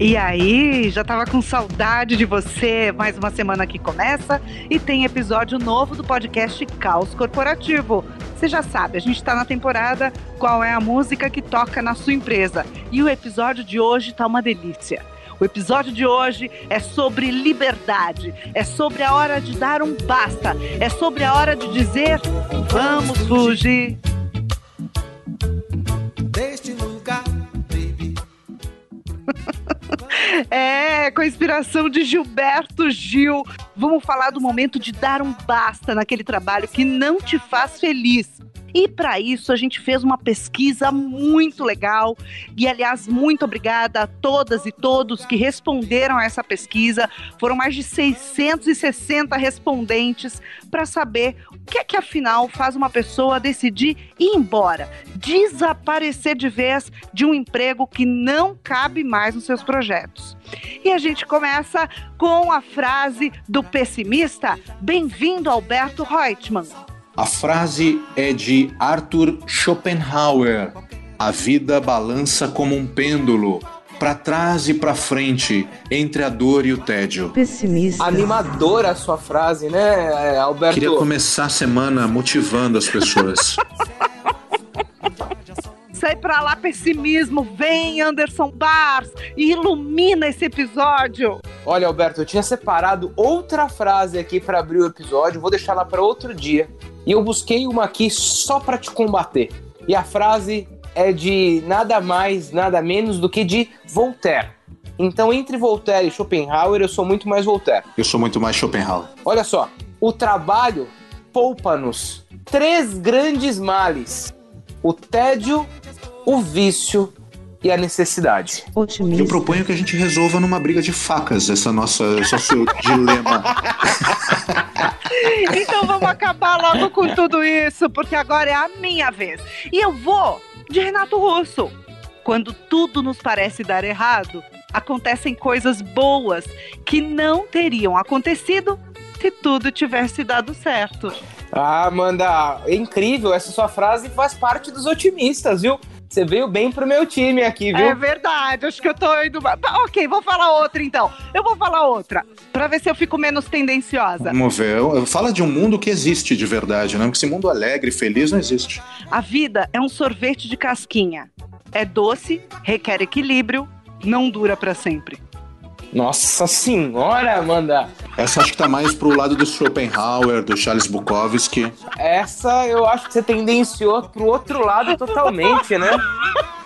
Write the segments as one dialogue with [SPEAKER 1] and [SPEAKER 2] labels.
[SPEAKER 1] E aí, já tava com saudade de você. Mais uma semana que começa e tem episódio novo do podcast Caos Corporativo. Você já sabe, a gente está na temporada Qual é a música que toca na sua empresa? E o episódio de hoje tá uma delícia. O episódio de hoje é sobre liberdade, é sobre a hora de dar um basta, é sobre a hora de dizer vamos fugir. Deste lugar, baby. É, com a inspiração de Gilberto Gil. Vamos falar do momento de dar um basta naquele trabalho que não te faz feliz. E para isso a gente fez uma pesquisa muito legal. E aliás, muito obrigada a todas e todos que responderam a essa pesquisa. Foram mais de 660 respondentes para saber o que é que afinal faz uma pessoa decidir ir embora, desaparecer de vez de um emprego que não cabe mais nos seus projetos. E a gente começa com a frase do pessimista: Bem-vindo, Alberto Reutemann.
[SPEAKER 2] A frase é de Arthur Schopenhauer. A vida balança como um pêndulo, para trás e para frente, entre a dor e o tédio.
[SPEAKER 3] Pessimista. Animadora a sua frase, né, Alberto?
[SPEAKER 2] Queria começar a semana motivando as pessoas.
[SPEAKER 1] Sai pra lá, pessimismo. Vem, Anderson Bars, e ilumina esse episódio.
[SPEAKER 3] Olha, Alberto, eu tinha separado outra frase aqui para abrir o episódio. Vou deixar lá para outro dia. E eu busquei uma aqui só para te combater. E a frase é de nada mais, nada menos do que de Voltaire. Então, entre Voltaire e Schopenhauer, eu sou muito mais Voltaire.
[SPEAKER 2] Eu sou muito mais Schopenhauer.
[SPEAKER 3] Olha só, o trabalho poupa-nos três grandes males: o tédio, o vício e a necessidade.
[SPEAKER 2] Otimista. Eu proponho que a gente resolva numa briga de facas essa nossa, esse nosso dilema.
[SPEAKER 1] então vamos acabar logo com tudo isso, porque agora é a minha vez. E eu vou de Renato Russo. Quando tudo nos parece dar errado, acontecem coisas boas que não teriam acontecido se tudo tivesse dado certo.
[SPEAKER 3] Ah, Amanda, é incrível. Essa sua frase faz parte dos otimistas, viu? Você veio bem pro meu time aqui, viu?
[SPEAKER 1] É verdade, acho que eu tô indo. Tá, ok, vou falar outra então. Eu vou falar outra, pra ver se eu fico menos tendenciosa.
[SPEAKER 2] Vamos ver. Fala de um mundo que existe de verdade, né? Porque esse mundo alegre, feliz, não existe.
[SPEAKER 1] A vida é um sorvete de casquinha. É doce, requer equilíbrio, não dura para sempre.
[SPEAKER 3] Nossa senhora, Amanda!
[SPEAKER 2] Essa acho que tá mais pro lado do Schopenhauer, do Charles Bukowski.
[SPEAKER 3] Essa eu acho que você tendenciou pro outro lado totalmente, né?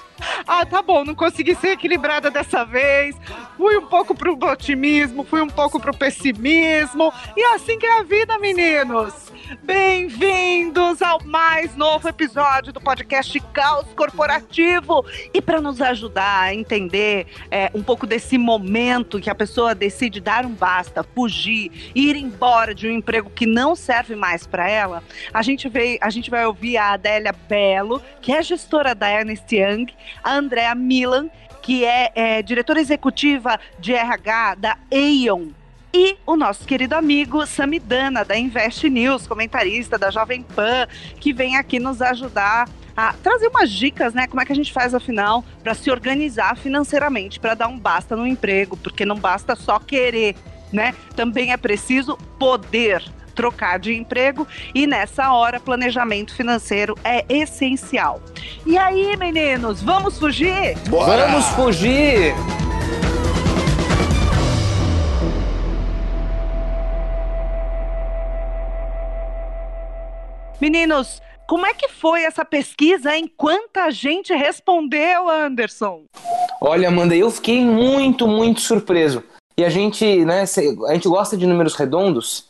[SPEAKER 1] ah, tá bom, não consegui ser equilibrada dessa vez. Fui um pouco pro otimismo, fui um pouco pro pessimismo. E assim que é a vida, meninos. Bem-vindos ao mais novo episódio do podcast Caos Corporativo. E para nos ajudar a entender é, um pouco desse momento que a pessoa decide dar um basta, fugir, ir embora de um emprego que não serve mais para ela, a gente, veio, a gente vai ouvir a Adélia Belo, que é gestora da Ernest Young, a Andrea Milan, que é, é diretora executiva de RH da Aeon e o nosso querido amigo Samidana, da Invest News, comentarista da Jovem Pan, que vem aqui nos ajudar a trazer umas dicas, né? Como é que a gente faz, afinal, para se organizar financeiramente, para dar um basta no emprego, porque não basta só querer, né? Também é preciso poder trocar de emprego e nessa hora planejamento financeiro é essencial. E aí, meninos, vamos fugir?
[SPEAKER 3] Bora! Vamos fugir!
[SPEAKER 1] Meninos, como é que foi essa pesquisa, hein? Quanta gente respondeu, Anderson?
[SPEAKER 3] Olha, Amanda, eu fiquei muito, muito surpreso. E a gente, né, a gente gosta de números redondos,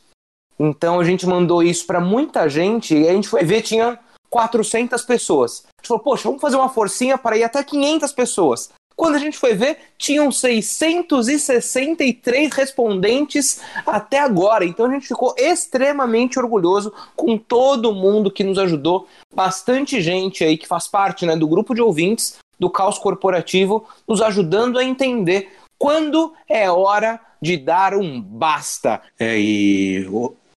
[SPEAKER 3] então a gente mandou isso para muita gente e a gente foi ver, tinha 400 pessoas. A gente falou, poxa, vamos fazer uma forcinha para ir até 500 pessoas. Quando a gente foi ver, tinham 663 respondentes até agora. Então a gente ficou extremamente orgulhoso com todo mundo que nos ajudou. Bastante gente aí que faz parte né, do grupo de ouvintes do Caos Corporativo, nos ajudando a entender quando é hora de dar um basta.
[SPEAKER 2] É, e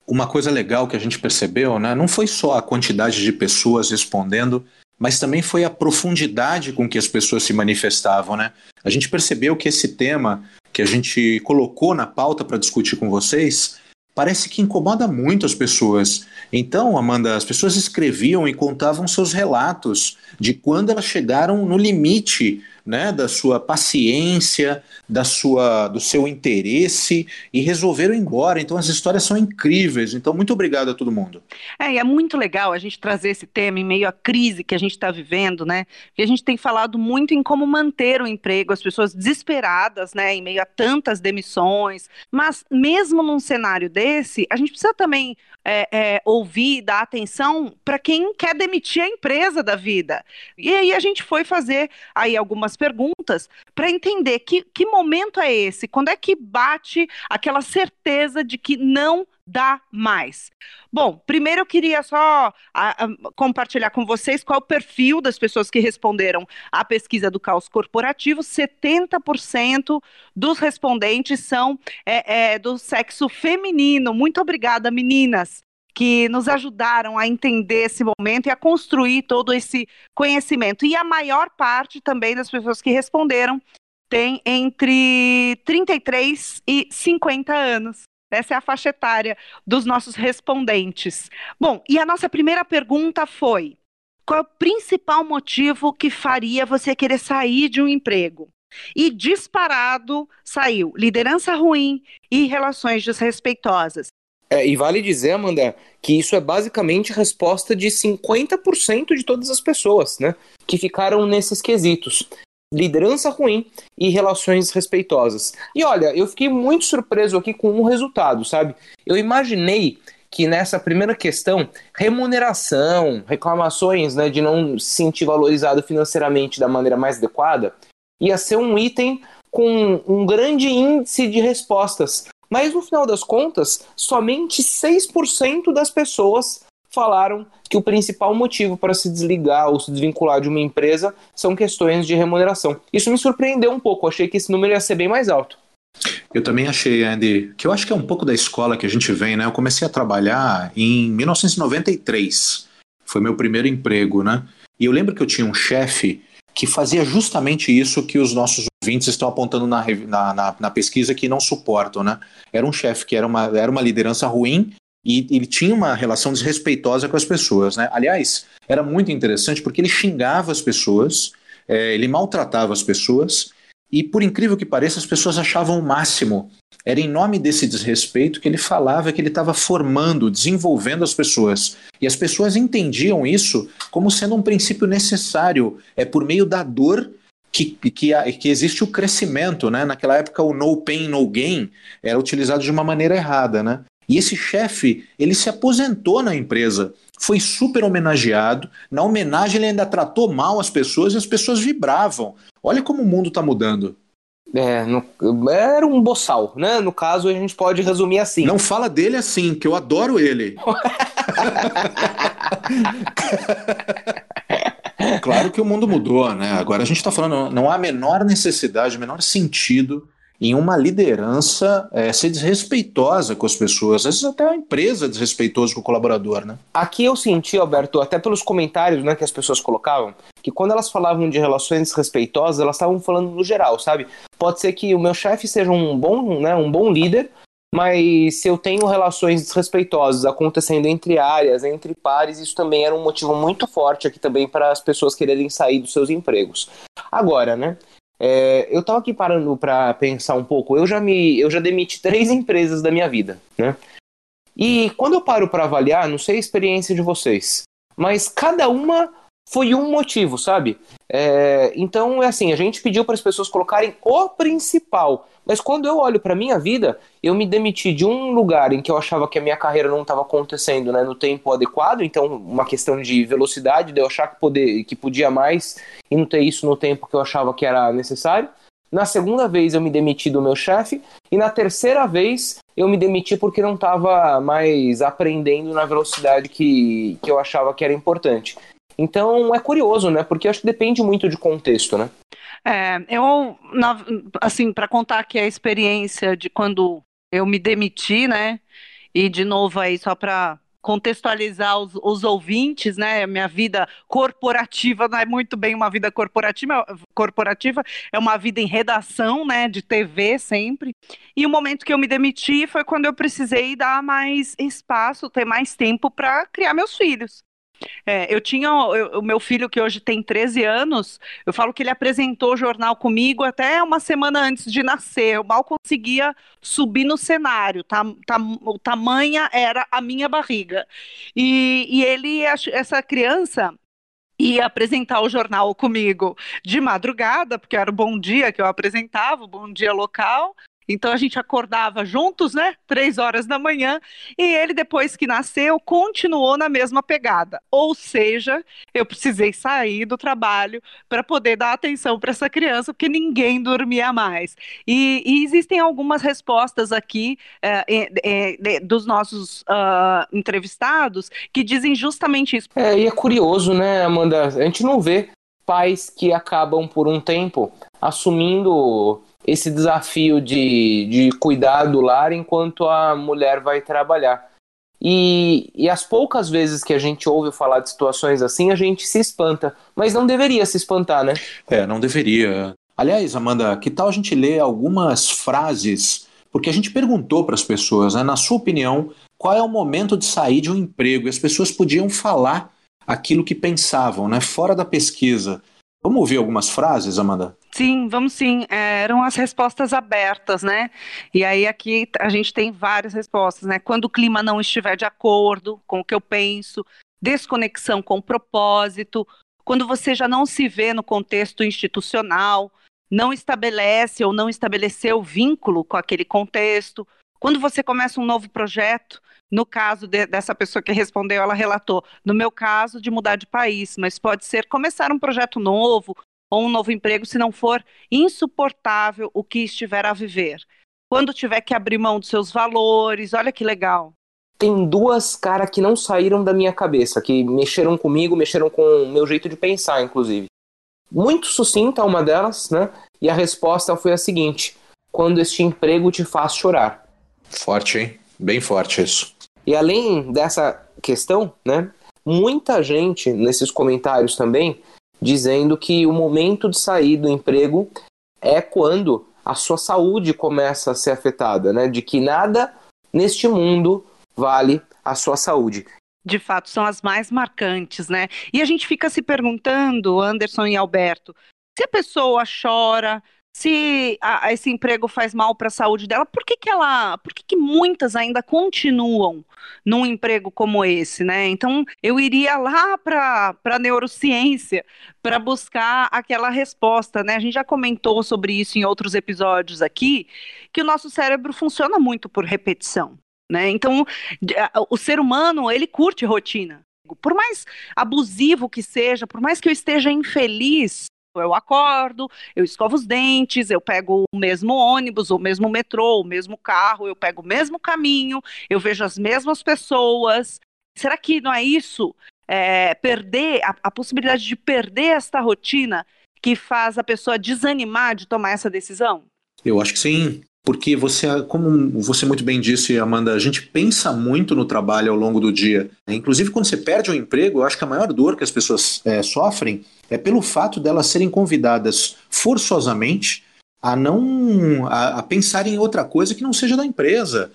[SPEAKER 2] uma coisa legal que a gente percebeu, né, não foi só a quantidade de pessoas respondendo, mas também foi a profundidade com que as pessoas se manifestavam, né? A gente percebeu que esse tema que a gente colocou na pauta para discutir com vocês parece que incomoda muito as pessoas. Então, Amanda, as pessoas escreviam e contavam seus relatos de quando elas chegaram no limite né, da sua paciência, da sua, do seu interesse e resolveram ir embora. Então as histórias são incríveis. Então muito obrigado a todo mundo.
[SPEAKER 1] É, e é muito legal a gente trazer esse tema em meio à crise que a gente está vivendo, né? Porque a gente tem falado muito em como manter o emprego, as pessoas desesperadas, né, em meio a tantas demissões. Mas mesmo num cenário desse, a gente precisa também é, é, ouvir, dar atenção para quem quer demitir a empresa da vida. E aí a gente foi fazer aí algumas perguntas para entender que, que momento é esse, quando é que bate aquela certeza de que não dá mais. Bom, primeiro eu queria só a, a, compartilhar com vocês qual o perfil das pessoas que responderam à pesquisa do caos corporativo. 70% dos respondentes são é, é, do sexo feminino. Muito obrigada, meninas que nos ajudaram a entender esse momento e a construir todo esse conhecimento. E a maior parte também das pessoas que responderam tem entre 33 e 50 anos. Essa é a faixa etária dos nossos respondentes. Bom, e a nossa primeira pergunta foi: qual é o principal motivo que faria você querer sair de um emprego? E disparado saiu liderança ruim e relações desrespeitosas.
[SPEAKER 3] É, e vale dizer, Amanda, que isso é basicamente resposta de 50% de todas as pessoas, né? Que ficaram nesses quesitos liderança ruim e relações respeitosas. E olha, eu fiquei muito surpreso aqui com o resultado, sabe? Eu imaginei que nessa primeira questão, remuneração, reclamações né, de não se sentir valorizado financeiramente da maneira mais adequada, ia ser um item com um grande índice de respostas. Mas no final das contas, somente 6% das pessoas falaram que o principal motivo para se desligar ou se desvincular de uma empresa são questões de remuneração. Isso me surpreendeu um pouco, achei que esse número ia ser bem mais alto.
[SPEAKER 2] Eu também achei, Andy, que eu acho que é um pouco da escola que a gente vem, né? Eu comecei a trabalhar em 1993. Foi meu primeiro emprego, né? E eu lembro que eu tinha um chefe que fazia justamente isso que os nossos ouvintes estão apontando na, na, na, na pesquisa que não suportam, né? Era um chefe que era uma, era uma liderança ruim e ele tinha uma relação desrespeitosa com as pessoas, né? Aliás, era muito interessante porque ele xingava as pessoas, é, ele maltratava as pessoas e, por incrível que pareça, as pessoas achavam o máximo. Era em nome desse desrespeito que ele falava que ele estava formando, desenvolvendo as pessoas. E as pessoas entendiam isso como sendo um princípio necessário. É por meio da dor que, que, que, existe o crescimento, né? Naquela época o no pain, no gain era utilizado de uma maneira errada, né? E esse chefe, ele se aposentou na empresa, foi super homenageado. Na homenagem, ele ainda tratou mal as pessoas e as pessoas vibravam. Olha como o mundo está mudando.
[SPEAKER 3] É, no, era um boçal, né? No caso, a gente pode resumir assim.
[SPEAKER 2] Não fala dele assim, que eu adoro ele. claro que o mundo mudou, né? Agora a gente está falando, não há a menor necessidade, o menor sentido em uma liderança é, ser desrespeitosa com as pessoas, às vezes até a empresa desrespeitosa com o colaborador, né?
[SPEAKER 3] Aqui eu senti, Alberto, até pelos comentários né, que as pessoas colocavam, que quando elas falavam de relações desrespeitosas, elas estavam falando no geral, sabe? Pode ser que o meu chefe seja um bom, né, um bom líder, mas se eu tenho relações desrespeitosas acontecendo entre áreas, entre pares, isso também era um motivo muito forte aqui também para as pessoas quererem sair dos seus empregos. Agora, né? É, eu estava aqui parando para pensar um pouco. Eu já me, eu já demiti três empresas da minha vida, né? E quando eu paro para avaliar, não sei a experiência de vocês, mas cada uma foi um motivo, sabe? É, então é assim, a gente pediu para as pessoas colocarem o principal. Mas quando eu olho para minha vida, eu me demiti de um lugar em que eu achava que a minha carreira não estava acontecendo né, no tempo adequado, então uma questão de velocidade, de eu achar que, poder, que podia mais e não ter isso no tempo que eu achava que era necessário. Na segunda vez eu me demiti do meu chefe e na terceira vez eu me demiti porque não estava mais aprendendo na velocidade que, que eu achava que era importante. Então é curioso, né? Porque acho que depende muito de contexto, né?
[SPEAKER 1] É, eu, na, assim, para contar aqui a experiência de quando eu me demiti, né? E de novo aí, só para contextualizar os, os, ouvintes, né? Minha vida corporativa não é muito bem uma vida corporativa, corporativa, é uma vida em redação, né? De TV sempre. E o momento que eu me demiti foi quando eu precisei dar mais espaço, ter mais tempo para criar meus filhos. É, eu tinha o meu filho que hoje tem 13 anos, eu falo que ele apresentou o jornal comigo até uma semana antes de nascer. Eu mal conseguia subir no cenário, tá, tá, o tamanha era a minha barriga. E, e ele, essa criança, ia apresentar o jornal comigo de madrugada, porque era o Bom Dia que eu apresentava, o Bom Dia local, então a gente acordava juntos, né? Três horas da manhã, e ele, depois que nasceu, continuou na mesma pegada. Ou seja, eu precisei sair do trabalho para poder dar atenção para essa criança, porque ninguém dormia mais. E, e existem algumas respostas aqui é, é, dos nossos uh, entrevistados que dizem justamente isso.
[SPEAKER 3] É, e é curioso, né, Amanda? A gente não vê pais que acabam por um tempo assumindo esse desafio de, de cuidar do lar enquanto a mulher vai trabalhar. E, e as poucas vezes que a gente ouve falar de situações assim, a gente se espanta. Mas não deveria se espantar, né?
[SPEAKER 2] É, não deveria. Aliás, Amanda, que tal a gente ler algumas frases? Porque a gente perguntou para as pessoas, né, na sua opinião, qual é o momento de sair de um emprego? E as pessoas podiam falar aquilo que pensavam, né, fora da pesquisa. Vamos ouvir algumas frases, Amanda?
[SPEAKER 1] Sim, vamos sim. É, eram as respostas abertas, né? E aí aqui a gente tem várias respostas, né? Quando o clima não estiver de acordo com o que eu penso, desconexão com o propósito, quando você já não se vê no contexto institucional, não estabelece ou não estabeleceu vínculo com aquele contexto, quando você começa um novo projeto, no caso de, dessa pessoa que respondeu, ela relatou, no meu caso, de mudar de país, mas pode ser começar um projeto novo ou um novo emprego se não for insuportável o que estiver a viver. Quando tiver que abrir mão dos seus valores, olha que legal.
[SPEAKER 3] Tem duas caras que não saíram da minha cabeça, que mexeram comigo, mexeram com o meu jeito de pensar, inclusive. Muito sucinta uma delas, né? E a resposta foi a seguinte: quando este emprego te faz chorar.
[SPEAKER 2] Forte, hein? Bem forte isso.
[SPEAKER 3] E além dessa questão, né, muita gente nesses comentários também dizendo que o momento de sair do emprego é quando a sua saúde começa a ser afetada, né? De que nada neste mundo vale a sua saúde.
[SPEAKER 1] De fato, são as mais marcantes, né? E a gente fica se perguntando, Anderson e Alberto, se a pessoa chora, se a, esse emprego faz mal para a saúde dela, por que, que ela, por que, que muitas ainda continuam num emprego como esse, né? Então eu iria lá para a neurociência para buscar aquela resposta, né? A gente já comentou sobre isso em outros episódios aqui, que o nosso cérebro funciona muito por repetição. Né? Então, o ser humano, ele curte rotina. Por mais abusivo que seja, por mais que eu esteja infeliz, eu acordo, eu escovo os dentes, eu pego o mesmo ônibus, o mesmo metrô, o mesmo carro, eu pego o mesmo caminho, eu vejo as mesmas pessoas. Será que não é isso? É, perder, a, a possibilidade de perder esta rotina que faz a pessoa desanimar de tomar essa decisão?
[SPEAKER 2] Eu acho que sim porque você, como você muito bem disse, Amanda, a gente pensa muito no trabalho ao longo do dia. Inclusive, quando você perde um emprego, eu acho que a maior dor que as pessoas é, sofrem é pelo fato delas serem convidadas forçosamente a não a, a pensar em outra coisa que não seja da empresa.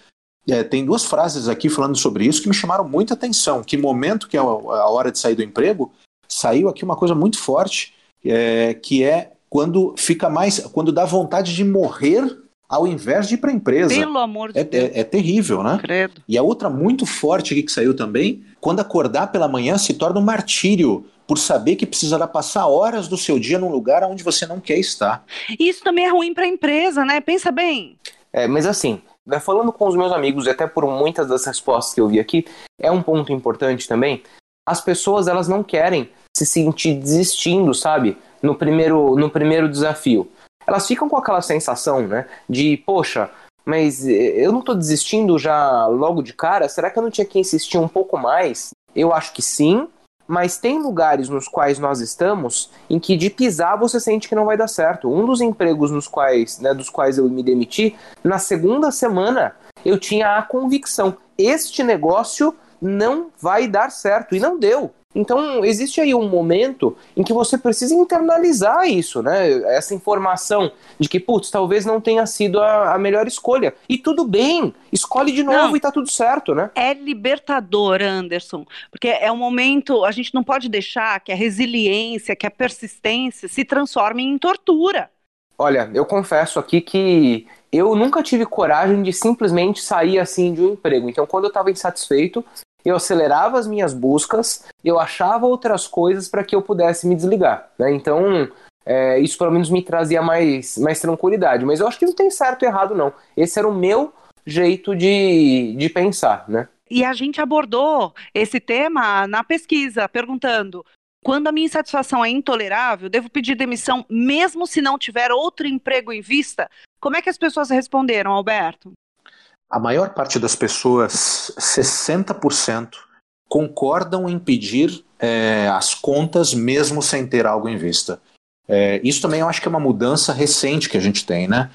[SPEAKER 2] É, tem duas frases aqui falando sobre isso que me chamaram muita atenção. Que momento que é a hora de sair do emprego, saiu aqui uma coisa muito forte, é, que é quando fica mais, quando dá vontade de morrer ao invés de ir para a empresa.
[SPEAKER 1] Pelo amor de
[SPEAKER 2] é,
[SPEAKER 1] Deus.
[SPEAKER 2] É, é, terrível, né?
[SPEAKER 1] Credo.
[SPEAKER 2] E a outra muito forte aqui que saiu também, quando acordar pela manhã se torna um martírio por saber que precisará passar horas do seu dia num lugar onde você não quer estar.
[SPEAKER 1] Isso também é ruim para a empresa, né? Pensa bem.
[SPEAKER 3] É, mas assim, né, falando com os meus amigos e até por muitas das respostas que eu vi aqui, é um ponto importante também. As pessoas elas não querem se sentir desistindo, sabe? No primeiro, no primeiro desafio elas ficam com aquela sensação, né? De, poxa, mas eu não estou desistindo já logo de cara? Será que eu não tinha que insistir um pouco mais? Eu acho que sim, mas tem lugares nos quais nós estamos em que de pisar você sente que não vai dar certo. Um dos empregos nos quais, né, dos quais eu me demiti, na segunda semana eu tinha a convicção: este negócio não vai dar certo. E não deu. Então, existe aí um momento em que você precisa internalizar isso, né? Essa informação de que, putz, talvez não tenha sido a, a melhor escolha. E tudo bem, escolhe de novo não, e tá tudo certo, né?
[SPEAKER 1] É libertador, Anderson, porque é um momento, a gente não pode deixar que a resiliência, que a persistência se transformem em tortura.
[SPEAKER 3] Olha, eu confesso aqui que eu nunca tive coragem de simplesmente sair assim de um emprego. Então, quando eu estava insatisfeito, eu acelerava as minhas buscas, eu achava outras coisas para que eu pudesse me desligar. Né? Então, é, isso pelo menos me trazia mais, mais tranquilidade. Mas eu acho que não tem certo e errado, não. Esse era o meu jeito de, de pensar, né?
[SPEAKER 1] E a gente abordou esse tema na pesquisa, perguntando: quando a minha insatisfação é intolerável, devo pedir demissão mesmo se não tiver outro emprego em vista? Como é que as pessoas responderam, Alberto?
[SPEAKER 2] A maior parte das pessoas, 60%, concordam em pedir é, as contas mesmo sem ter algo em vista. É, isso também eu acho que é uma mudança recente que a gente tem, né?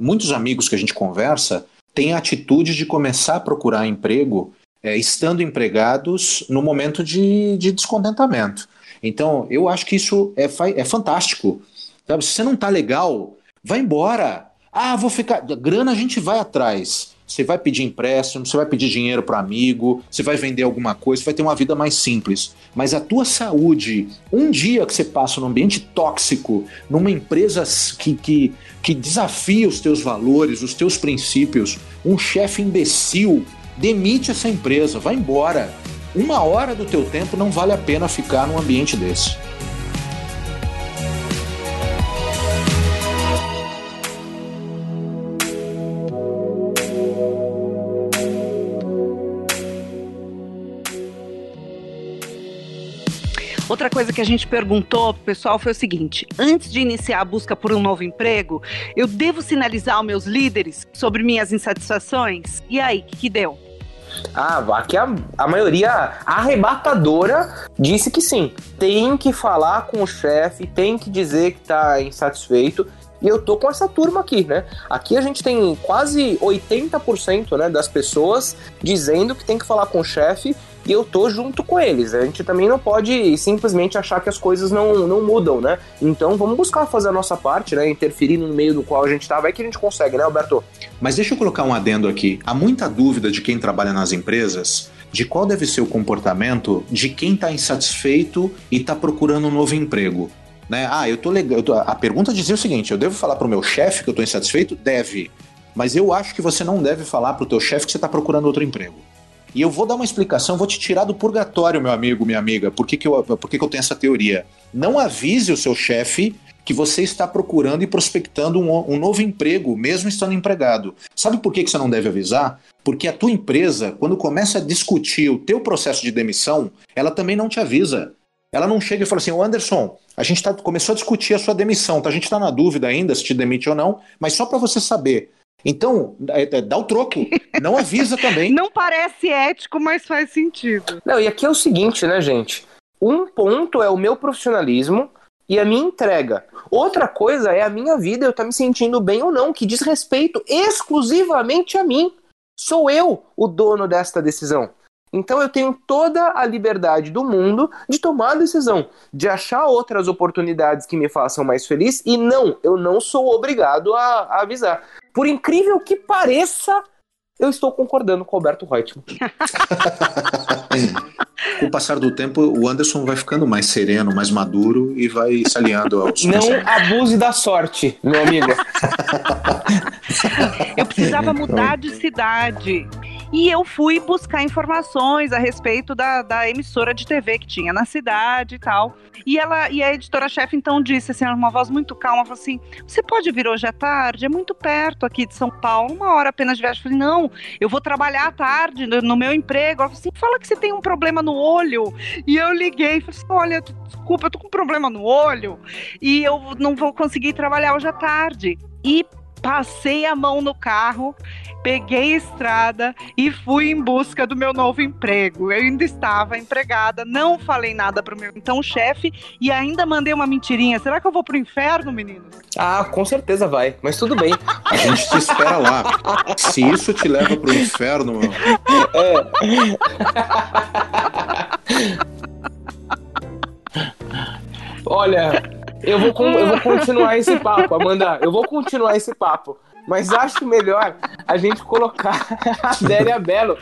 [SPEAKER 2] Muitos amigos que a gente conversa têm a atitude de começar a procurar emprego é, estando empregados no momento de, de, descontentamento. Então, eu acho que isso é, é fantástico. Sabe? Se você não está legal, vai embora. Ah, vou ficar. Grana a gente vai atrás. Você vai pedir empréstimo, você vai pedir dinheiro para amigo, você vai vender alguma coisa, você vai ter uma vida mais simples. Mas a tua saúde, um dia que você passa num ambiente tóxico, numa empresa que, que, que desafia os teus valores, os teus princípios, um chefe imbecil, demite essa empresa, vai embora. Uma hora do teu tempo não vale a pena ficar num ambiente desse.
[SPEAKER 1] Outra coisa que a gente perguntou pro pessoal foi o seguinte: antes de iniciar a busca por um novo emprego, eu devo sinalizar aos meus líderes sobre minhas insatisfações? E aí, o que, que deu?
[SPEAKER 3] Ah, aqui a, a maioria arrebatadora disse que sim. Tem que falar com o chefe, tem que dizer que tá insatisfeito. E eu tô com essa turma aqui, né? Aqui a gente tem quase 80% né, das pessoas dizendo que tem que falar com o chefe e eu tô junto com eles. A gente também não pode simplesmente achar que as coisas não, não mudam, né? Então vamos buscar fazer a nossa parte, né? Interferir no meio do qual a gente tá, vai que a gente consegue, né, Alberto?
[SPEAKER 2] Mas deixa eu colocar um adendo aqui. Há muita dúvida de quem trabalha nas empresas de qual deve ser o comportamento de quem está insatisfeito e está procurando um novo emprego. Né? Ah, eu tô legal. Tô... A pergunta dizia o seguinte: eu devo falar para o meu chefe que eu estou insatisfeito? Deve. Mas eu acho que você não deve falar para o teu chefe que você está procurando outro emprego. E eu vou dar uma explicação, vou te tirar do purgatório, meu amigo, minha amiga. Por que, que, eu, por que, que eu tenho essa teoria? Não avise o seu chefe que você está procurando e prospectando um, um, novo emprego, mesmo estando empregado. Sabe por que, que você não deve avisar? Porque a tua empresa, quando começa a discutir o teu processo de demissão, ela também não te avisa. Ela não chega e fala assim, o Anderson, a gente tá, começou a discutir a sua demissão, tá? a gente está na dúvida ainda se te demite ou não, mas só para você saber, então, é, é, dá o troco. Não avisa também.
[SPEAKER 4] Não parece ético, mas faz sentido.
[SPEAKER 3] Não, e aqui é o seguinte, né, gente? Um ponto é o meu profissionalismo e a minha entrega. Outra coisa é a minha vida, eu estar tá me sentindo bem ou não, que diz respeito exclusivamente a mim. Sou eu o dono desta decisão. Então eu tenho toda a liberdade do mundo de tomar a decisão, de achar outras oportunidades que me façam mais feliz e não, eu não sou obrigado a, a avisar. Por incrível que pareça, eu estou concordando com o Alberto Reutemann.
[SPEAKER 2] com o passar do tempo, o Anderson vai ficando mais sereno, mais maduro e vai se alinhando aos
[SPEAKER 3] Não abuse da sorte, meu amigo.
[SPEAKER 1] eu precisava mudar de cidade. E eu fui buscar informações a respeito da, da emissora de TV que tinha na cidade e tal. E ela e a editora-chefe então disse assim, uma voz muito calma, falou assim: "Você pode vir hoje à tarde? É muito perto aqui de São Paulo, uma hora apenas de viagem". Eu falei: "Não, eu vou trabalhar à tarde no, meu emprego". Ela falou assim: "Fala que você tem um problema no olho". E eu liguei e falei assim: "Olha, desculpa, eu tô com um problema no olho e eu não vou conseguir trabalhar hoje à tarde". E passei a mão no carro peguei a estrada e fui em busca do meu novo emprego. Eu ainda estava empregada, não falei nada pro meu então chefe e ainda mandei uma mentirinha. Será que eu vou pro inferno, meninos?
[SPEAKER 3] Ah, com certeza vai, mas tudo bem.
[SPEAKER 2] A gente te espera lá. Se isso te leva pro inferno,
[SPEAKER 3] É. Olha, eu vou, eu vou continuar esse papo, Amanda. Eu vou continuar esse papo. Mas acho melhor a gente colocar a Adélia Belo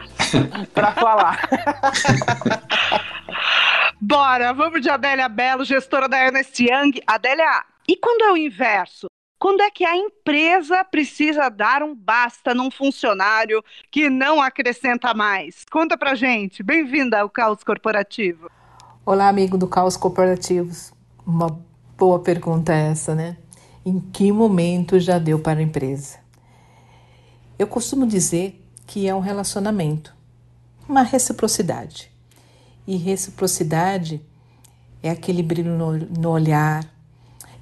[SPEAKER 3] para falar.
[SPEAKER 5] Bora, vamos de Adélia Belo, gestora da Ernest Young. Adélia, e quando é o inverso? Quando é que a empresa precisa dar um basta num funcionário que não acrescenta mais? Conta pra gente. Bem-vinda ao Caos Corporativo.
[SPEAKER 6] Olá, amigo do Caos Corporativos. Uma boa pergunta essa, né? Em que momento já deu para a empresa? Eu costumo dizer que é um relacionamento, uma reciprocidade. E reciprocidade é aquele brilho no, no olhar,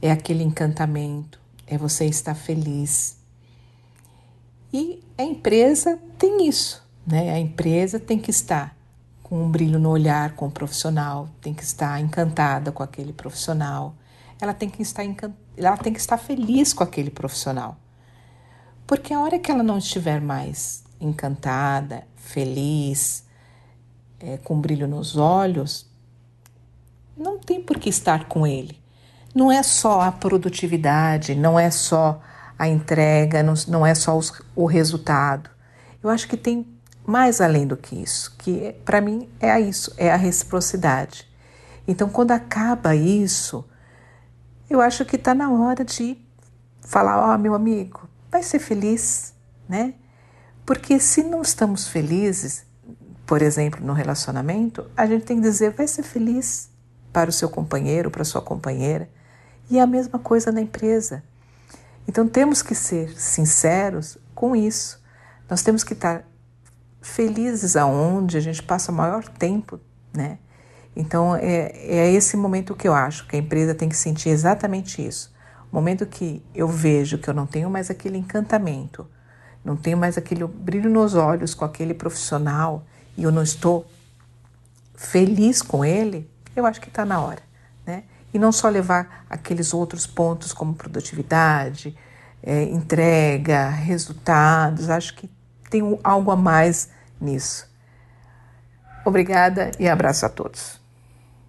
[SPEAKER 6] é aquele encantamento, é você estar feliz. E a empresa tem isso, né? A empresa tem que estar com um brilho no olhar com o profissional, tem que estar encantada com aquele profissional, ela tem que estar ela tem que estar feliz com aquele profissional. Porque a hora que ela não estiver mais encantada, feliz, é, com brilho nos olhos, não tem por que estar com ele. Não é só a produtividade, não é só a entrega, não, não é só os, o resultado. Eu acho que tem mais além do que isso, que para mim é isso, é a reciprocidade. Então, quando acaba isso, eu acho que está na hora de falar: Ó, oh, meu amigo, vai ser feliz, né? Porque se não estamos felizes, por exemplo, no relacionamento, a gente tem que dizer: vai ser feliz para o seu companheiro, para a sua companheira. E é a mesma coisa na empresa. Então temos que ser sinceros com isso. Nós temos que estar felizes aonde a gente passa o maior tempo, né? Então é, é esse momento que eu acho que a empresa tem que sentir exatamente isso. O momento que eu vejo que eu não tenho mais aquele encantamento, não tenho mais aquele brilho nos olhos com aquele profissional e eu não estou feliz com ele, eu acho que está na hora, né? E não só levar aqueles outros pontos como produtividade, é, entrega, resultados, acho que tem algo a mais nisso. Obrigada e abraço a todos.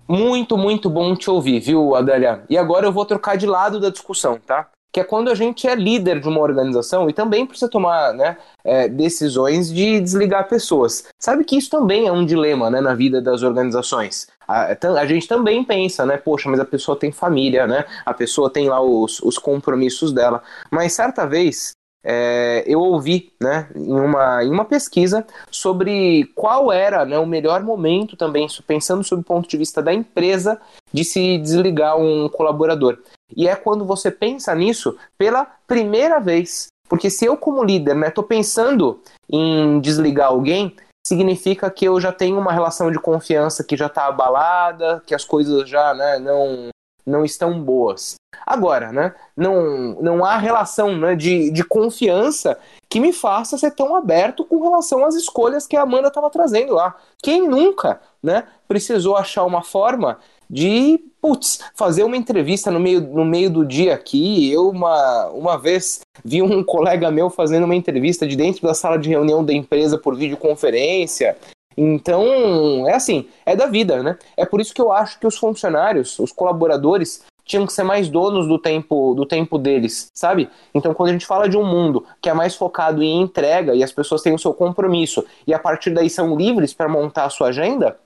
[SPEAKER 3] Muito, muito bom te ouvir, viu, Adélia? E agora eu vou trocar de lado da discussão, tá? Que é quando a gente é líder de uma organização e também precisa tomar né, é, decisões de desligar pessoas. Sabe que isso também é um dilema né, na vida das organizações. A, a, gente também pensa, né? Poxa, mas a pessoa tem família, né? A pessoa tem lá os, os compromissos dela. Mas certa vez é, eu ouvi né, em, uma, em uma pesquisa sobre qual era né, o melhor momento também, pensando sob o ponto de vista da empresa, de se desligar um colaborador. E é quando você pensa nisso pela primeira vez. Porque se eu, como líder, estou né, pensando em desligar alguém, significa que eu já tenho uma relação de confiança que já está abalada, que as coisas já né, não, não estão boas. Agora, né, não, não há relação né, de, de confiança que me faça ser tão aberto com relação às escolhas que a Amanda estava trazendo lá. Quem nunca né, precisou achar uma forma de, putz, fazer uma entrevista no meio, no meio do dia aqui. Eu, uma, uma vez, vi um colega meu fazendo uma entrevista de dentro da sala de reunião da empresa por videoconferência. Então, é assim, é da vida, né? É por isso que eu acho que os funcionários, os colaboradores, tinham que ser mais donos do tempo do tempo deles, sabe? Então, quando a gente fala de um mundo que é mais focado em entrega e as pessoas têm o seu compromisso e a partir daí são livres para montar a sua agenda,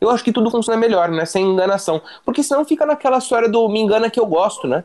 [SPEAKER 3] eu acho que tudo funciona melhor, né? Sem enganação. Porque senão fica naquela história do me engana que eu gosto, né?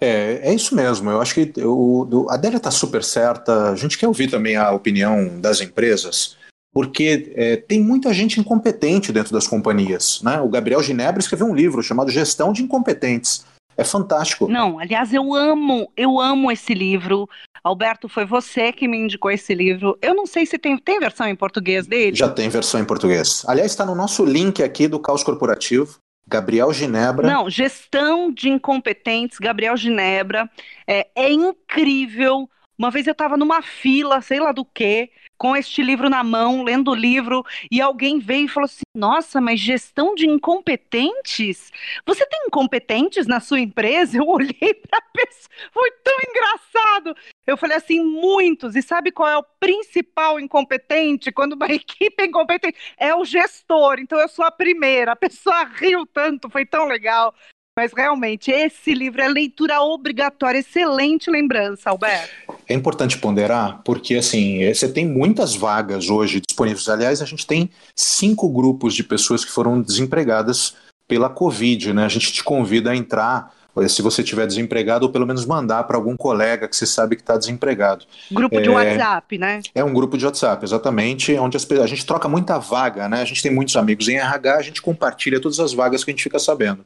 [SPEAKER 2] É, é isso mesmo. Eu acho que o, a Adélia está super certa. A gente quer ouvir também a opinião das empresas porque é, tem muita gente incompetente dentro das companhias. Né? O Gabriel Ginebra escreveu um livro chamado Gestão de Incompetentes. É fantástico.
[SPEAKER 5] Não, aliás, eu amo, eu amo esse livro. Alberto, foi você que me indicou esse livro. Eu não sei se tem, tem versão em português dele.
[SPEAKER 2] Já tem versão em português. Aliás, está no nosso link aqui do Caos Corporativo. Gabriel Ginebra.
[SPEAKER 5] Não, gestão de incompetentes, Gabriel Ginebra. É, é incrível. Uma vez eu estava numa fila, sei lá do quê,
[SPEAKER 1] com este livro na mão, lendo o livro, e alguém veio e falou assim: Nossa, mas gestão de incompetentes? Você tem incompetentes na sua empresa? Eu olhei para a pessoa, foi tão engraçado. Eu falei assim: muitos. E sabe qual é o principal incompetente? Quando uma equipe é incompetente, é o gestor. Então eu sou a primeira. A pessoa riu tanto, foi tão legal. Mas realmente, esse livro é leitura obrigatória. Excelente lembrança, Alberto.
[SPEAKER 2] É importante ponderar, porque assim, é, você tem muitas vagas hoje disponíveis. Aliás, a gente tem cinco grupos de pessoas que foram desempregadas pela Covid, né? A gente te convida a entrar se você tiver desempregado, ou pelo menos mandar para algum colega que você sabe que está desempregado.
[SPEAKER 1] Grupo de é, WhatsApp, né?
[SPEAKER 2] É um grupo de WhatsApp, exatamente, onde as, a gente troca muita vaga, né? A gente tem muitos amigos em RH, a gente compartilha todas as vagas que a gente fica sabendo.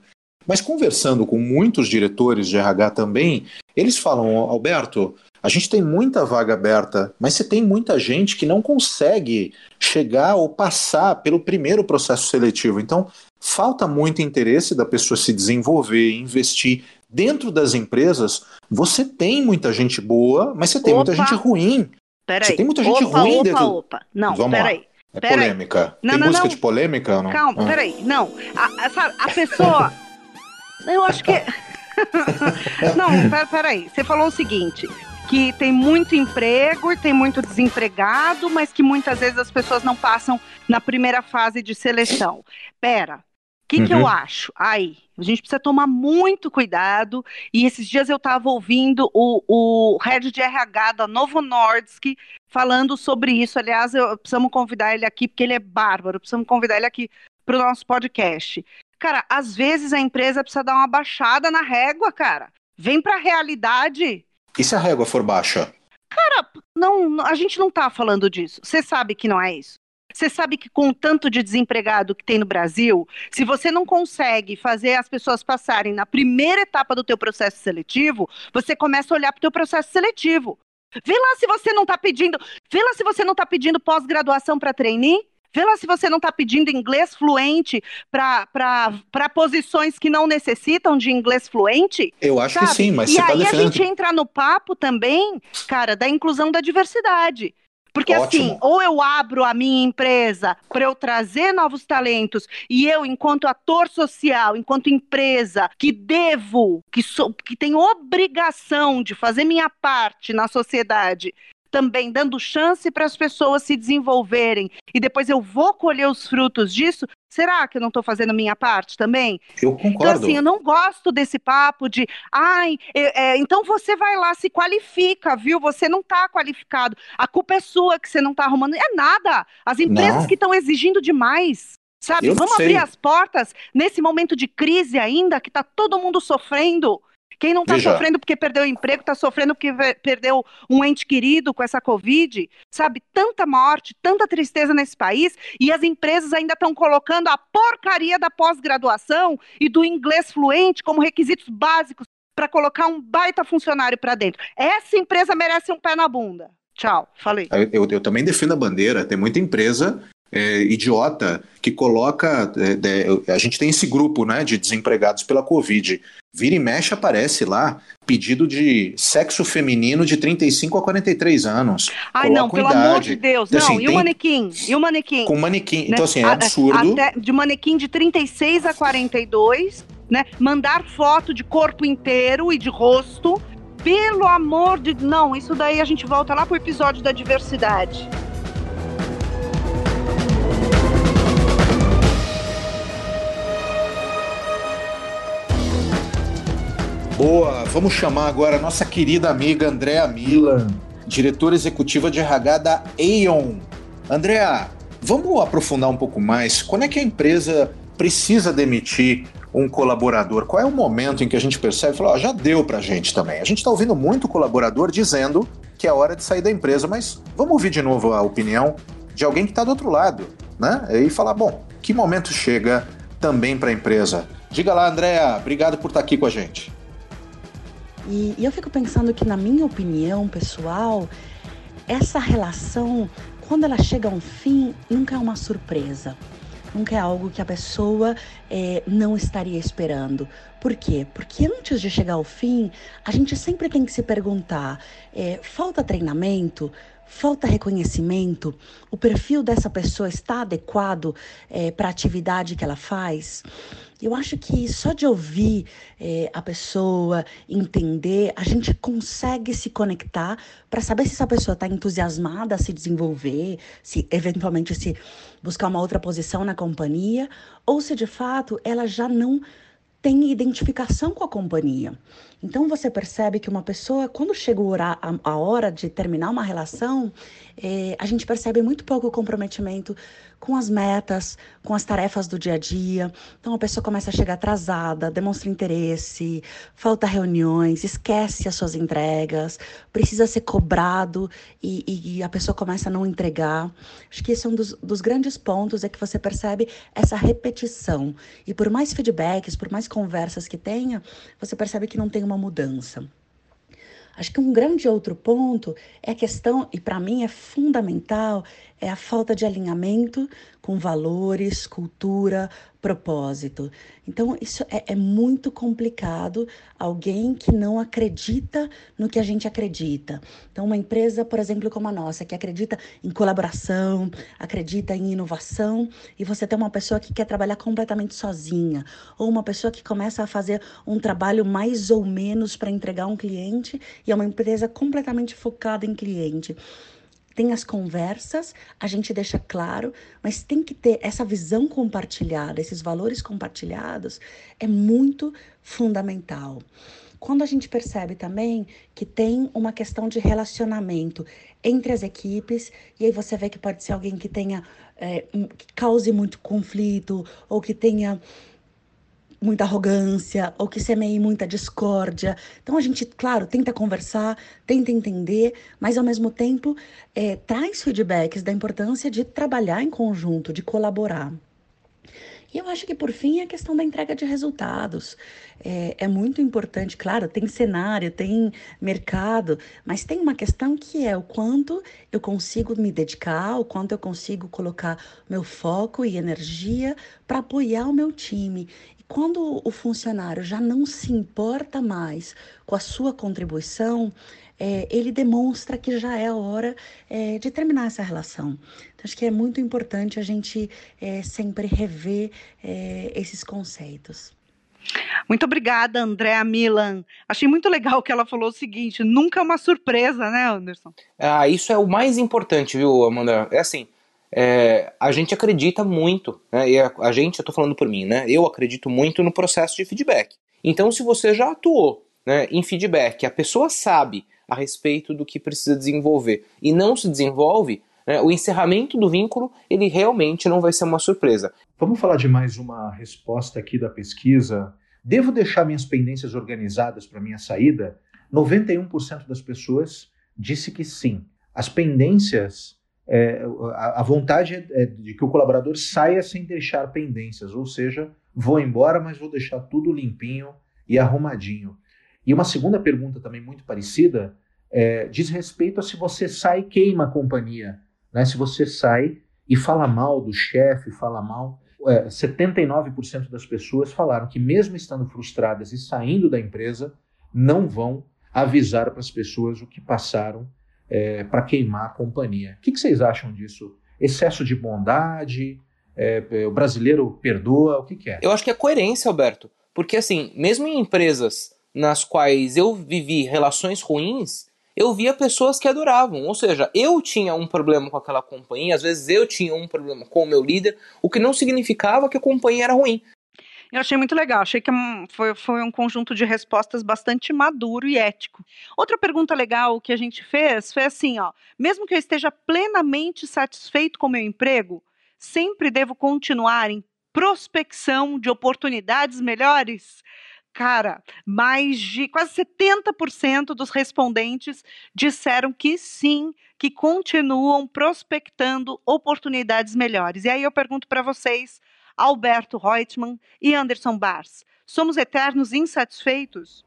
[SPEAKER 2] Mas conversando com muitos diretores de RH também, eles falam, Alberto, a gente tem muita vaga aberta, mas você tem muita gente que não consegue chegar ou passar pelo primeiro processo seletivo. Então, falta muito interesse da pessoa se desenvolver, investir. Dentro das empresas, você tem muita gente boa, mas você tem opa. muita gente ruim.
[SPEAKER 1] Peraí.
[SPEAKER 2] Você tem muita gente
[SPEAKER 1] opa,
[SPEAKER 2] ruim
[SPEAKER 1] opa,
[SPEAKER 2] dentro.
[SPEAKER 1] Opa, não, Vamos peraí. Lá.
[SPEAKER 2] É pera polêmica. Não, tem não, música não. de polêmica não?
[SPEAKER 1] Calma, ah. peraí. Não. A, a, a pessoa. Eu acho que. não, pera, peraí. Você falou o seguinte: que tem muito emprego e tem muito desempregado, mas que muitas vezes as pessoas não passam na primeira fase de seleção. Pera, o que, uhum. que eu uhum. acho? Aí, a gente precisa tomar muito cuidado. E esses dias eu estava ouvindo o, o head de RH da Novo Nordisk falando sobre isso. Aliás, eu, precisamos convidar ele aqui, porque ele é bárbaro. Precisamos convidar ele aqui para o nosso podcast. Cara, às vezes a empresa precisa dar uma baixada na régua, cara. Vem para a realidade.
[SPEAKER 2] E se a régua for baixa?
[SPEAKER 1] Cara, não, a gente não tá falando disso. Você sabe que não é isso. Você sabe que com o tanto de desempregado que tem no Brasil, se você não consegue fazer as pessoas passarem na primeira etapa do teu processo seletivo, você começa a olhar para o teu processo seletivo. Vê lá se você não está pedindo, vê lá se você não está pedindo pós-graduação para trainee. Vê lá se você não está pedindo inglês fluente para posições que não necessitam de inglês fluente.
[SPEAKER 2] Eu acho sabe? que sim, mas
[SPEAKER 1] e
[SPEAKER 2] você
[SPEAKER 1] tá
[SPEAKER 2] aí
[SPEAKER 1] defendendo... a gente entra no papo também, cara, da inclusão da diversidade. Porque assim, Ótimo. assim, ou eu abro a minha empresa para eu trazer novos talentos e eu, enquanto ator social, enquanto empresa que devo, que, sou, que tenho obrigação de fazer minha parte na sociedade, também dando chance para as pessoas se desenvolverem e depois eu vou colher os frutos disso, será que eu não estou fazendo a minha parte também?
[SPEAKER 2] Eu concordo.
[SPEAKER 1] Então, assim, eu não gosto desse papo de, ai, é, é, então você vai lá, se qualifica, viu? Você não está qualificado. A culpa é sua que você não está arrumando. É nada. As empresas não. que estão exigindo demais. Sabe,
[SPEAKER 2] eu
[SPEAKER 1] vamos abrir as portas nesse momento de crise ainda, que está todo mundo sofrendo. Quem não está sofrendo porque perdeu o emprego, está sofrendo porque perdeu um ente querido com essa Covid, sabe? Tanta morte, tanta tristeza nesse país, e as empresas ainda estão colocando a porcaria da pós-graduação e do inglês fluente como requisitos básicos para colocar um baita funcionário para dentro. Essa empresa merece um pé na bunda. Tchau, falei.
[SPEAKER 2] Eu, eu, também defendo a bandeira. Tem muita empresa é, idiota que coloca. É, a gente tem esse grupo né, de desempregados pela Covid. Vira e mexe aparece lá pedido de sexo feminino de 35 a 43 anos.
[SPEAKER 1] Ai, não, pelo idade. amor de Deus. Então, não, assim, e o manequim? E o manequim?
[SPEAKER 2] Com manequim. Né? Então, assim, é absurdo.
[SPEAKER 1] Até de manequim de 36 a 42, né? Mandar foto de corpo inteiro e de rosto. Pelo amor de. Não, isso daí a gente volta lá pro episódio da diversidade.
[SPEAKER 2] Boa, vamos chamar agora a nossa querida amiga Andréa Mila, diretora executiva de RH da Aeon. Andréa, vamos aprofundar um pouco mais. Quando é que a empresa precisa demitir um colaborador? Qual é o momento em que a gente percebe e fala, oh, já deu pra gente também? A gente está ouvindo muito colaborador dizendo que é hora de sair da empresa, mas vamos ouvir de novo a opinião de alguém que está do outro lado, né? E falar, bom, que momento chega também para a empresa? Diga lá, Andréa, obrigado por estar tá aqui com a gente.
[SPEAKER 7] E, e eu fico pensando que, na minha opinião pessoal, essa relação, quando ela chega a um fim, nunca é uma surpresa. Nunca é algo que a pessoa é, não estaria esperando. Por quê? Porque antes de chegar ao fim, a gente sempre tem que se perguntar: é, falta treinamento? Falta reconhecimento, o perfil dessa pessoa está adequado é, para a atividade que ela faz. Eu acho que só de ouvir é, a pessoa, entender, a gente consegue se conectar para saber se essa pessoa está entusiasmada a se desenvolver, se eventualmente se buscar uma outra posição na companhia, ou se de fato ela já não tem identificação com a companhia. Então você percebe que uma pessoa, quando chega a, hora de terminar uma relação, é, a gente percebe muito pouco comprometimento com as metas, com as tarefas do dia a dia. Então a pessoa começa a chegar atrasada, demonstra interesse, falta reuniões, esquece as suas entregas, precisa ser cobrado e, e a pessoa começa a não entregar. Acho que esse é um dos, dos grandes pontos, é que você percebe essa repetição. E por mais feedbacks, por mais conversas que tenha, você percebe que não tem uma mudança. Acho que um grande outro ponto é a questão, e para mim é fundamental, é a falta de alinhamento com valores, cultura, propósito. Então, isso é, é, muito complicado. Alguém que não acredita no que a gente acredita. Então, uma empresa, por exemplo, como a nossa, que acredita em colaboração, acredita em inovação, e você tem uma pessoa que quer trabalhar completamente sozinha, ou uma pessoa que começa a fazer um trabalho mais ou menos para entregar um cliente, e é uma empresa completamente focada em cliente tem as conversas, a gente deixa claro, mas tem que ter essa visão compartilhada, esses valores compartilhados, é muito fundamental. Quando a gente percebe também que tem uma questão de relacionamento entre as equipes, e aí você vê que pode ser alguém que tenha, é, que cause muito conflito, ou que tenha muita arrogância ou que semeie muita discórdia. Então a gente, claro, tenta conversar, tenta entender, mas ao mesmo tempo é, traz feedbacks da importância de trabalhar em conjunto, de colaborar. E eu acho que, por fim, é a questão da entrega de resultados. É, é, muito importante, claro, tem cenário, tem mercado, mas tem uma questão que é o quanto eu consigo me dedicar, o quanto eu consigo colocar meu foco e energia para apoiar o meu time. Quando o funcionário já não se importa mais com a sua contribuição, é, ele demonstra que já é a hora é, de terminar essa relação. Então, acho que é muito importante a gente é, sempre rever é, esses conceitos.
[SPEAKER 5] Muito obrigada, Andréa Milan. Achei muito legal que ela falou o seguinte: nunca é uma surpresa, né, Anderson?
[SPEAKER 3] Ah, isso é o mais importante, viu, Amanda? É assim, é, a gente acredita muito, né, e a, a, gente, eu estou falando por mim, né, eu acredito muito no processo de feedback. Então, se você já atuou né, em feedback, a pessoa sabe a respeito do que precisa desenvolver e não se desenvolve, né, o encerramento do vínculo ele realmente não vai ser uma surpresa.
[SPEAKER 2] Vamos falar de mais uma resposta aqui da pesquisa. Devo deixar minhas pendências organizadas para minha saída? 91% das pessoas disse que sim. As pendências é, a, a, vontade é, é de que o colaborador saia sem deixar pendências, ou seja, vou embora, mas vou deixar tudo limpinho e arrumadinho. E uma segunda pergunta também muito parecida é, diz respeito a se você sai e queima a companhia. Né? Se você sai e fala mal do chefe, fala mal. É, 79% das pessoas falaram que, mesmo estando frustradas e saindo da empresa, não vão avisar para as pessoas o que passaram é, para queimar a companhia. O que, que, vocês acham disso? Excesso de bondade? É, é, o brasileiro perdoa? O que, que é?
[SPEAKER 3] Eu acho que é coerência, Alberto. Porque, assim, mesmo em empresas nas quais eu vivi relações ruins, eu via pessoas que adoravam. Ou seja, eu tinha um problema com aquela companhia, às vezes eu tinha um problema com o meu líder, o que não significava que a companhia era ruim.
[SPEAKER 5] Eu achei muito legal, achei que é foi, foi um conjunto de respostas bastante maduro e ético. Outra pergunta legal que a gente fez foi assim, ó, mesmo que eu esteja plenamente satisfeito com meu emprego, sempre devo continuar em prospecção de oportunidades melhores? Cara, mais de quase 70% dos respondentes disseram que sim, que continuam prospectando oportunidades melhores. E aí eu pergunto para vocês, Alberto Reutemann e Anderson Bars. Somos eternos insatisfeitos?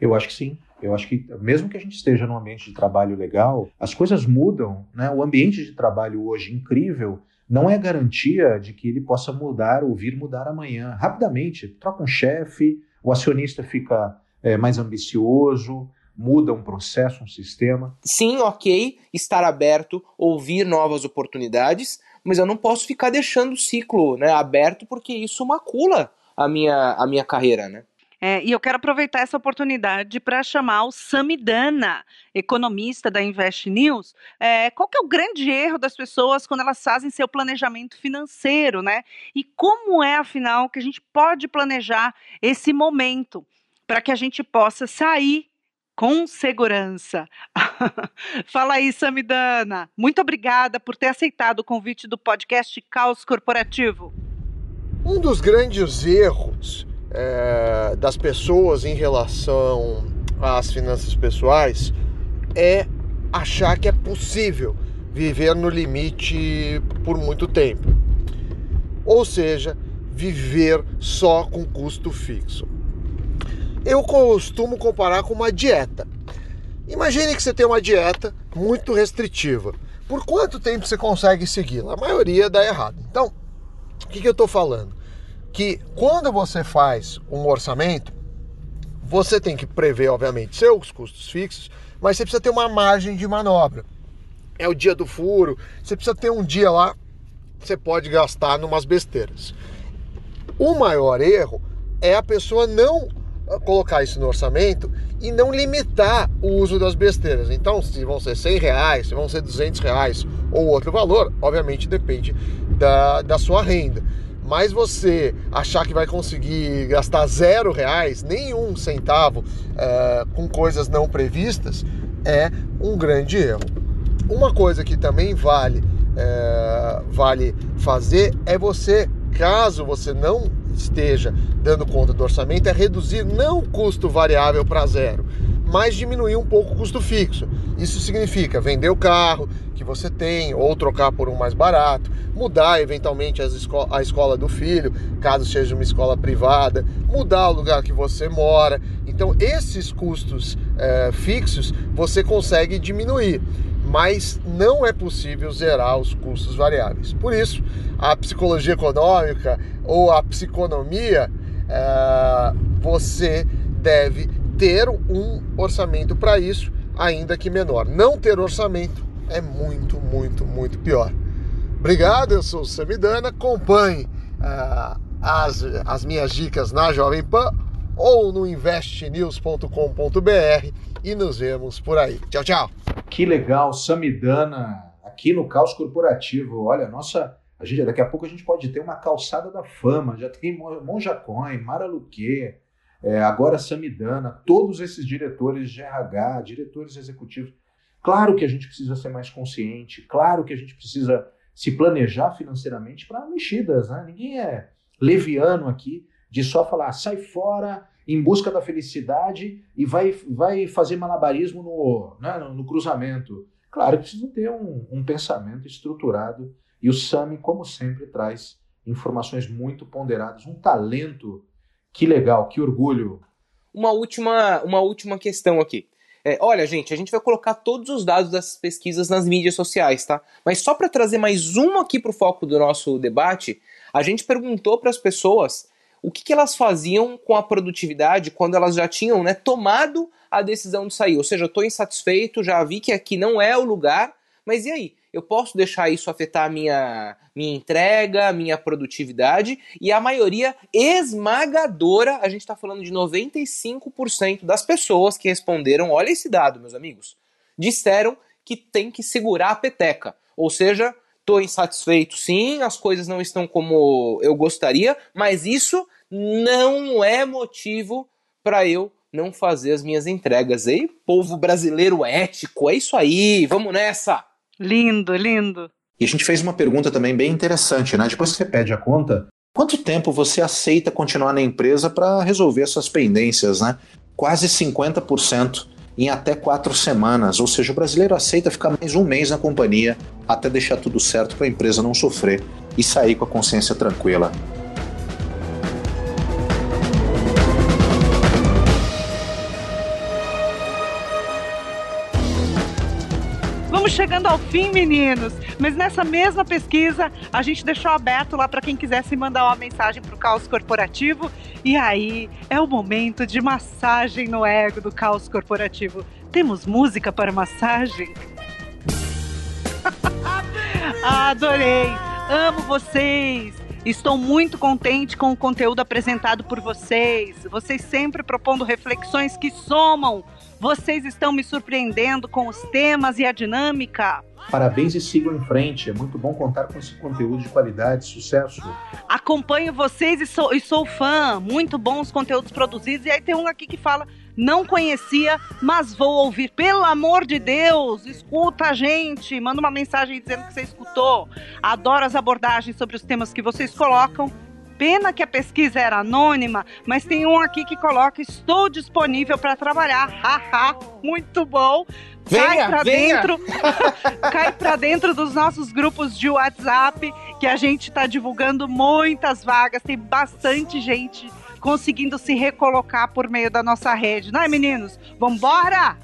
[SPEAKER 2] Eu acho que sim. Eu acho que mesmo que a gente esteja num ambiente de trabalho legal, as coisas mudam, né? O ambiente de trabalho hoje incrível não é garantia de que ele possa mudar ou vir mudar amanhã. Rapidamente, troca um chefe, o acionista fica é, mais ambicioso, muda um processo, um sistema.
[SPEAKER 3] Sim, ok, estar aberto, ouvir novas oportunidades, mas eu não posso ficar deixando o ciclo né, aberto porque isso macula a minha, a minha carreira, né?
[SPEAKER 5] É, e eu quero aproveitar essa oportunidade para chamar o Samidana, economista da Invest News. É, qual que é o grande erro das pessoas quando elas fazem seu planejamento financeiro, né? E como é, afinal, que a gente pode planejar esse momento para que a gente possa sair com segurança. Fala aí, Samidana. Muito obrigada por ter aceitado o convite do podcast Caos Corporativo.
[SPEAKER 8] Um dos grandes erros é, das pessoas em relação às finanças pessoais é achar que é possível viver no limite por muito tempo. Ou seja, viver só com custo fixo. Eu costumo comparar com uma dieta. Imagine que você tem uma dieta muito restritiva. Por quanto tempo você consegue segui-la? A maioria dá errado. Então, o que, que eu estou falando? que quando você faz um orçamento, você tem que prever, obviamente, seus custos fixos, mas você precisa ter uma margem de manobra. É o dia do furo, você precisa ter um dia lá, você pode gastar numas besteiras. O maior erro é a pessoa não colocar isso no orçamento e não limitar o uso das besteiras. Então, se vão ser 100 reais, se vão ser 200 reais ou outro valor, obviamente depende da, da sua renda. Mas você achar que vai conseguir gastar zero reais, nenhum centavo é, com coisas não previstas, é um grande erro. Uma coisa que também vale, é, vale fazer é você, caso você não esteja dando conta do orçamento, é reduzir não o custo variável para zero, mas diminuir um pouco o custo fixo. Isso significa vender o carro que você tem ou trocar por um mais barato, mudar eventualmente esco a escola do filho, caso seja uma escola privada, mudar o lugar que você mora. Então, esses custos é, fixos você consegue diminuir, mas não é possível zerar os custos variáveis. Por isso, a psicologia econômica ou a psiconomia, é, você deve ter um orçamento para isso, ainda que menor. Não ter orçamento é muito, muito, muito pior. Obrigado, eu sou o Samidana. Acompanhe uh, as, as minhas dicas na Jovem Pan ou no investnews.com.br e nos vemos por aí. Tchau, tchau.
[SPEAKER 2] Que legal, Samidana, aqui no Caos Corporativo. Olha, nossa, a gente, daqui a pouco a gente pode ter uma calçada da fama. Já tem Monja Coin, Mara Luque, é, agora Samidana, todos esses diretores de RH, diretores executivos. Claro que a gente precisa ser mais consciente, claro que a gente precisa se planejar financeiramente para mexidas, né? Ninguém é leviano aqui de só falar, sai fora em busca da felicidade e vai, vai fazer malabarismo no, né, no, cruzamento. Claro precisa ter um, um pensamento estruturado e o SAMI, como sempre, traz informações muito ponderadas, um talento que legal, que orgulho.
[SPEAKER 3] Uma última, uma última questão aqui. É, olha, gente, a gente vai colocar todos os dados dessas pesquisas nas mídias sociais, tá? Mas só para trazer mais uma aqui para o foco do nosso debate, a gente perguntou para as pessoas o que, que, elas faziam com a produtividade quando elas já tinham né, tomado a decisão de sair. Ou seja, eu estou insatisfeito, já vi que aqui não é o lugar, mas e aí? eu posso deixar isso afetar a minha, minha entrega, minha produtividade, e a maioria esmagadora, a gente está falando de 95% das pessoas que responderam, olha esse dado, meus amigos, disseram que tem que segurar a peteca. Ou seja, estou insatisfeito sim, as coisas não estão como eu gostaria, mas isso não é motivo para eu não fazer as minhas entregas. Ei, povo brasileiro ético, é isso aí, vamos nessa!
[SPEAKER 5] Lindo, lindo.
[SPEAKER 2] E a gente fez uma pergunta também bem interessante, né? Depois que você pede a conta, quanto tempo você aceita continuar na empresa para resolver suas pendências, né? Quase 50% em até quatro semanas. Ou seja, o brasileiro aceita ficar mais um mês na companhia até deixar tudo certo para a empresa não sofrer e sair com a consciência tranquila.
[SPEAKER 5] Estamos chegando ao fim, meninos. Mas nessa mesma pesquisa, a gente deixou aberto lá para quem quisesse mandar uma mensagem para o Caos Corporativo.
[SPEAKER 1] E aí, é o momento de massagem no ego do caos corporativo. Temos música para massagem? Adorei! Amo vocês! Estou muito contente com o conteúdo apresentado por vocês. Vocês sempre propondo reflexões que somam. Vocês estão me surpreendendo com os temas e a dinâmica.
[SPEAKER 2] Parabéns e sigam em frente. É muito bom contar com esse conteúdo de qualidade. Sucesso.
[SPEAKER 1] Acompanho vocês e sou, e sou fã. Muito bons conteúdos produzidos. E aí tem um aqui que fala: não conhecia, mas vou ouvir. Pelo amor de Deus, escuta a gente. Manda uma mensagem dizendo que você escutou. Adoro as abordagens sobre os temas que vocês colocam. Pena que a pesquisa era anônima, mas tem um aqui que coloca: estou disponível para trabalhar. Haha, muito bom.
[SPEAKER 3] Venha,
[SPEAKER 1] cai para dentro, cai para dentro dos nossos grupos de WhatsApp, que a gente está divulgando muitas vagas. Tem bastante gente conseguindo se recolocar por meio da nossa rede, não é, meninos? Vambora!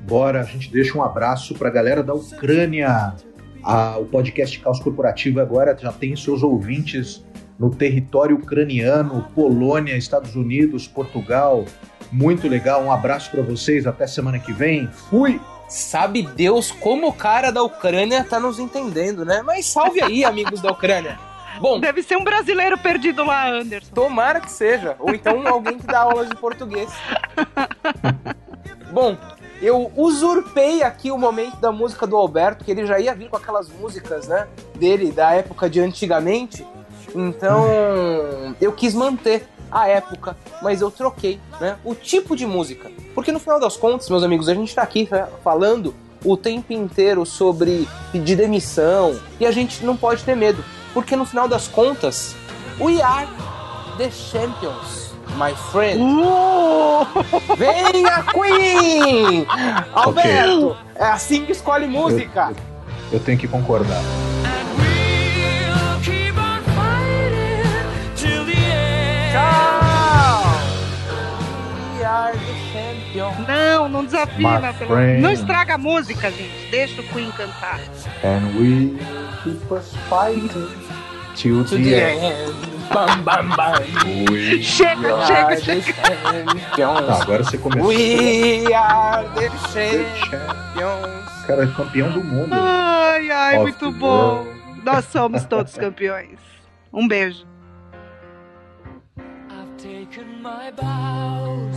[SPEAKER 2] Bora, a gente deixa um abraço para a galera da Ucrânia. Ah, o podcast Caos Corporativo agora já tem seus ouvintes no território ucraniano, Polônia, Estados Unidos, Portugal. Muito legal, um abraço para vocês, até semana que vem. Fui!
[SPEAKER 3] Sabe Deus como o cara da Ucrânia tá nos entendendo, né? Mas salve aí, amigos da Ucrânia. Bom,
[SPEAKER 1] Deve ser um brasileiro perdido lá, Anderson.
[SPEAKER 3] tomara que seja. Ou então alguém que dá aulas de português. Bom, eu usurpei aqui o momento da música do Alberto, que ele já ia vir com aquelas músicas, né? Dele, da época de antigamente. Então, eu quis manter a época, mas eu troquei, né? O tipo de música. Porque no final das contas, meus amigos, a gente tá aqui né, falando o tempo inteiro sobre pedir demissão e a gente não pode ter medo, porque no final das contas, we are the champions, my friend.
[SPEAKER 1] Uh!
[SPEAKER 3] Venha, Queen! Alberto, é assim que escolhe música.
[SPEAKER 2] Eu tenho que concordar.
[SPEAKER 3] Are the champions.
[SPEAKER 1] Não, não desafina. Pelo...
[SPEAKER 2] friend.
[SPEAKER 1] Não estraga a música, gente. Deixa o Queen cantar.
[SPEAKER 2] And we keep us fighting till
[SPEAKER 3] To
[SPEAKER 2] the
[SPEAKER 3] the
[SPEAKER 2] end.
[SPEAKER 3] end. Bam, bam, bam.
[SPEAKER 2] We
[SPEAKER 1] Chega,
[SPEAKER 3] We
[SPEAKER 1] chega,
[SPEAKER 3] are the
[SPEAKER 1] chega.
[SPEAKER 3] champions.
[SPEAKER 2] Tá, agora você começou.
[SPEAKER 3] We are the
[SPEAKER 2] The champ-
[SPEAKER 3] champions.
[SPEAKER 2] Cara, é campeão do mundo.
[SPEAKER 1] Ai, ai,
[SPEAKER 2] Of
[SPEAKER 1] muito
[SPEAKER 2] the
[SPEAKER 1] bom.
[SPEAKER 2] world.
[SPEAKER 1] Nós somos todos campeões. Um beijo.
[SPEAKER 9] I've taken my bows